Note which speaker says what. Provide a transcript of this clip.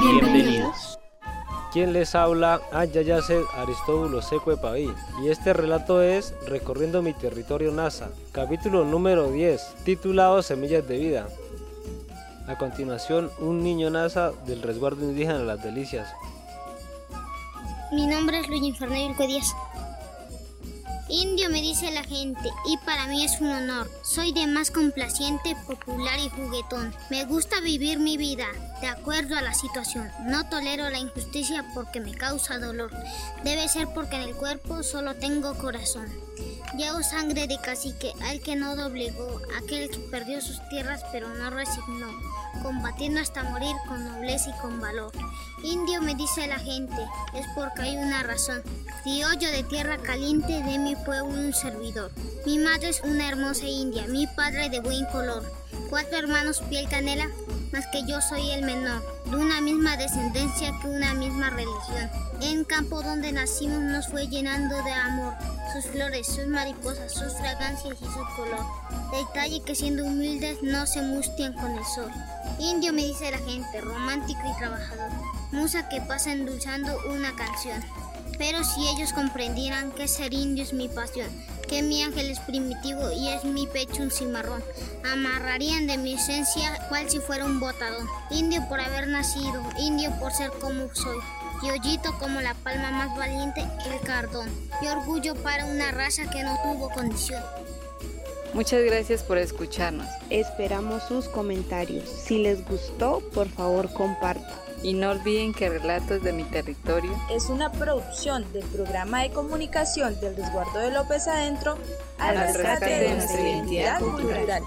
Speaker 1: Bienvenidos.
Speaker 2: Quien les habla, Ayayace Aristóbulo Seco de Paví, y este relato es Recorriendo mi territorio NASA, capítulo número 10, titulado Semillas de Vida. A continuación, un niño NASA del resguardo indígena Las Delicias.
Speaker 3: Mi nombre es Luis Inferno Díaz. Indio me dice la gente y para mí es un honor. Soy de más complaciente, popular y juguetón. Me gusta vivir mi vida de acuerdo a la situación. No tolero la injusticia porque me causa dolor. Debe ser porque en el cuerpo solo tengo corazón. Llevo sangre de cacique, al que no doblegó, aquel que perdió sus tierras pero no resignó, combatiendo hasta morir con nobleza y con valor. Indio me dice la gente, es porque hay una razón. Criollo de tierra caliente, de mi pueblo un servidor. Mi madre es una hermosa india, mi padre de buen color. Cuatro hermanos piel canela, más que yo soy el menor, de una misma descendencia que una misma religión. En campo donde nacimos nos fue llenando de amor, sus flores, sus mariposas, sus fragancias y su color. Detalle que siendo humildes no se mustian con el sol. Indio me dice la gente, romántico y trabajador, musa que pasa endulzando una canción. Pero si ellos comprendieran que ser indio es mi pasión, que mi ángel es primitivo y es mi pecho un cimarrón, amarrarían de mi esencia cual si fuera un botadón. Indio por haber nacido, indio por ser como soy, y hoyito como la palma más valiente, el cardón, y orgullo para una raza que no tuvo condición.
Speaker 4: Muchas gracias por escucharnos.
Speaker 5: Esperamos sus comentarios. Si les gustó, por favor compartan.
Speaker 4: Y no olviden que Relatos de mi Territorio
Speaker 6: es una producción del programa de comunicación del resguardo de López Adentro
Speaker 4: al rescate de nuestra identidad cultural.